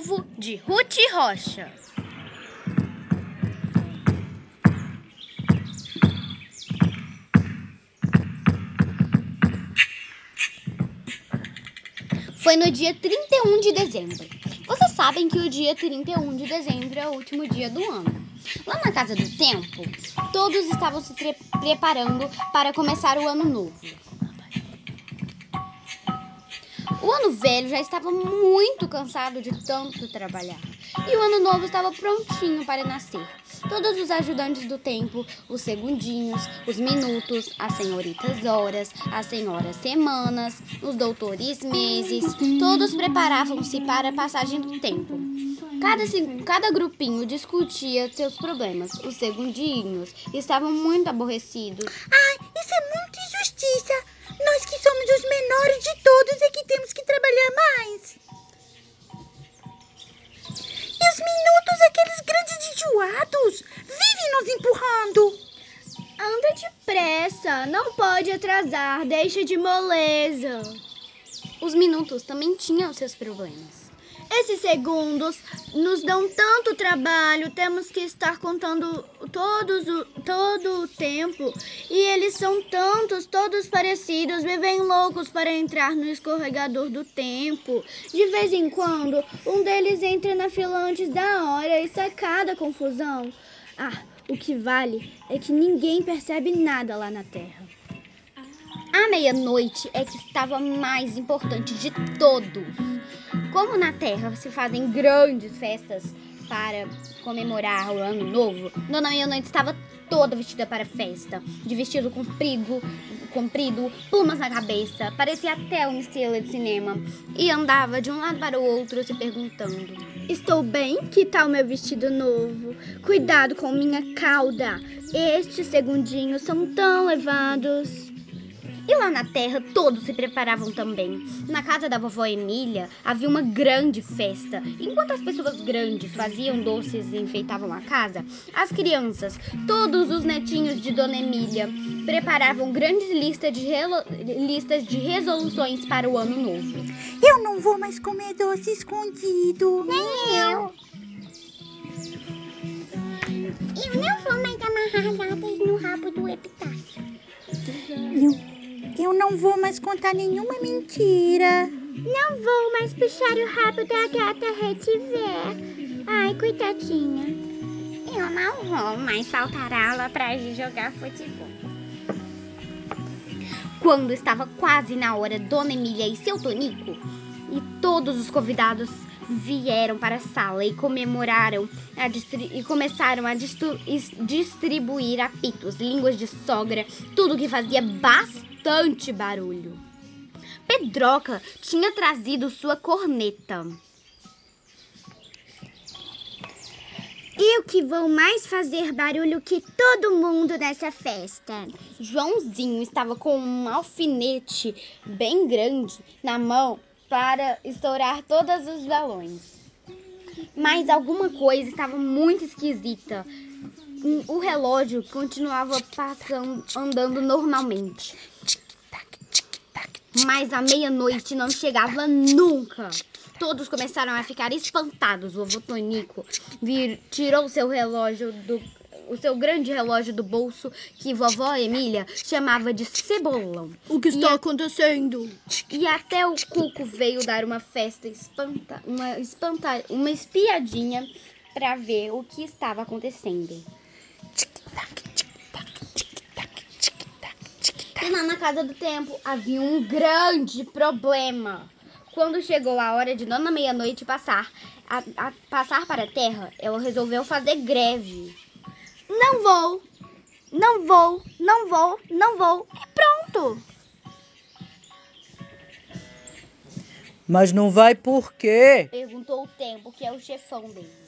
vem o Ano Novo de Ruth Rocha. Foi no dia 31 de dezembro. Vocês sabem que o dia 31 de dezembro é o último dia do ano. Lá na Casa do Tempo, todos estavam se preparando para começar o ano novo. O ano velho já estava muito cansado de tanto trabalhar e o ano novo estava prontinho para nascer. Todos os ajudantes do tempo, os segundinhos, os minutos, as senhoritas horas, as senhoras semanas, os doutores meses, todos preparavam-se para a passagem do tempo. Cada, cada grupinho discutia seus problemas. Os segundinhos estavam muito aborrecidos. Ai, isso é muita injustiça! Somos os menores de todos é que temos que trabalhar mais. E os minutos, aqueles grandes enjoados, vivem nos empurrando. Anda depressa, não pode atrasar, deixa de moleza. Os minutos também tinham seus problemas. Esses segundos nos dão tanto trabalho, temos que estar contando todos o, todo o tempo. E eles são tantos, todos parecidos, vivem loucos para entrar no escorregador do tempo. De vez em quando, um deles entra na fila antes da hora e sai cada confusão. Ah, o que vale é que ninguém percebe nada lá na Terra. A meia-noite é que estava mais importante de todos. Como na Terra se fazem grandes festas para comemorar o ano novo, Dona Meia-Noite estava toda vestida para a festa, de vestido comprido, comprido, plumas na cabeça, parecia até uma estrela de cinema, e andava de um lado para o outro se perguntando: Estou bem? Que tal meu vestido novo? Cuidado com minha cauda. Estes segundinhos são tão levados. Lá na terra todos se preparavam também. Na casa da vovó Emília havia uma grande festa. Enquanto as pessoas grandes faziam doces e enfeitavam a casa, as crianças, todos os netinhos de Dona Emília, preparavam grandes listas de, listas de resoluções para o ano novo. Eu não vou mais comer doce escondido. Nem eu. Eu não vou mais amarrar no rabo do epitáfio. Eu eu não vou mais contar nenhuma mentira. Não vou mais puxar o rabo da gata retiver. Ai, coitadinha. Eu não vou mais faltar aula para jogar futebol. Quando estava quase na hora, Dona Emília e seu Tonico e todos os convidados vieram para a sala e comemoraram e começaram a distribuir apitos, línguas de sogra, tudo que fazia bastante bastante barulho. Pedroca tinha trazido sua corneta. E o que vou mais fazer barulho que todo mundo nessa festa? Joãozinho estava com um alfinete bem grande na mão para estourar todos os balões. Mas alguma coisa estava muito esquisita. O relógio continuava passando, andando normalmente. Mas a meia-noite não chegava nunca. Todos começaram a ficar espantados. O vovô Tonico vir, tirou seu relógio do o seu grande relógio do bolso que vovó Emília chamava de cebolão. O que está e acontecendo? E até o Cuco veio dar uma festa espanta, uma espanta, uma espiadinha para ver o que estava acontecendo. E lá na casa do tempo havia um grande problema. Quando chegou a hora de Dona Meia-Noite passar, a, a, passar para a terra, ela resolveu fazer greve. Não vou, não vou, não vou, não vou. E pronto. Mas não vai por quê? Perguntou o tempo, que é o chefão deles.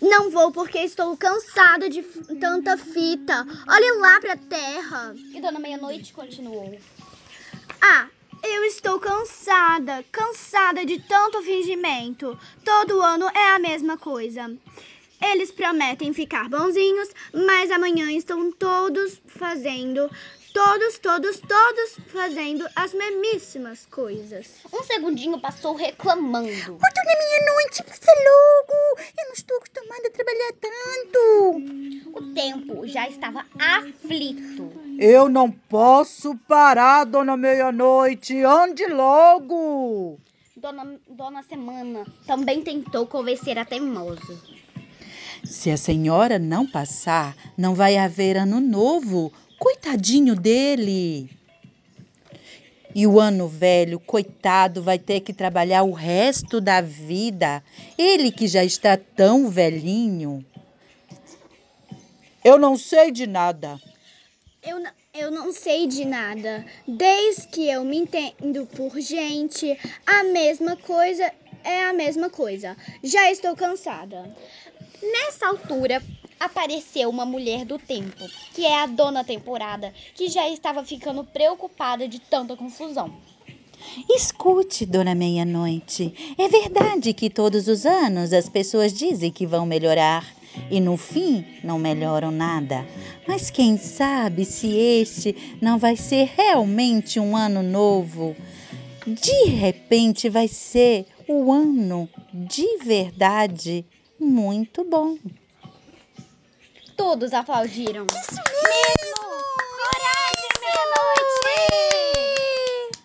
Não vou porque estou cansada de tanta fita. Olhe lá para a terra. E Dona Meia-Noite continuou. Ah, eu estou cansada, cansada de tanto fingimento. Todo ano é a mesma coisa. Eles prometem ficar bonzinhos, mas amanhã estão todos fazendo Todos, todos, todos fazendo as mesmíssimas coisas. Um segundinho passou reclamando. Ô, dona Meia-Noite, passa logo. Eu não estou acostumada a trabalhar tanto. O tempo já estava aflito. Eu não posso parar, dona Meia-Noite. Ande logo. Dona, Dona Semana também tentou convencer a teimoso. Se a senhora não passar, não vai haver ano novo. Coitadinho dele. E o ano velho, coitado, vai ter que trabalhar o resto da vida. Ele que já está tão velhinho. Eu não sei de nada. Eu, n- eu não sei de nada. Desde que eu me entendo por gente, a mesma coisa é a mesma coisa. Já estou cansada. Nessa altura, apareceu uma mulher do tempo, que é a dona temporada, que já estava ficando preocupada de tanta confusão. Escute, dona Meia-Noite. É verdade que todos os anos as pessoas dizem que vão melhorar e no fim não melhoram nada. Mas quem sabe se este não vai ser realmente um ano novo? De repente vai ser o ano de verdade muito bom. Todos aplaudiram.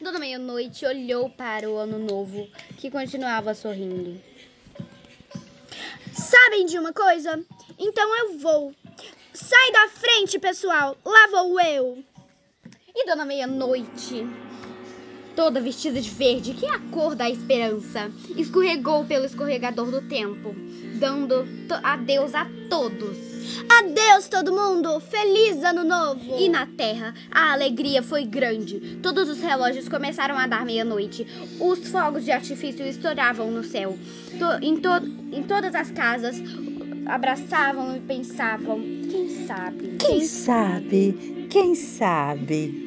Dona Meia-Noite olhou para o ano novo, que continuava sorrindo. Sabem de uma coisa? Então eu vou. Sai da frente, pessoal. Lá vou eu. E Dona Meia-Noite, toda vestida de verde, que é a cor da esperança, escorregou pelo escorregador do tempo, dando adeus a todos. Adeus, todo mundo. Feliz ano novo. E na terra, a alegria foi grande. Todos os relógios começaram a dar meia-noite. Os fogos de artifício estouravam no céu. To- em, to- em todas as casas, abraçavam e pensavam: quem sabe? Quem sabe? Quem sabe?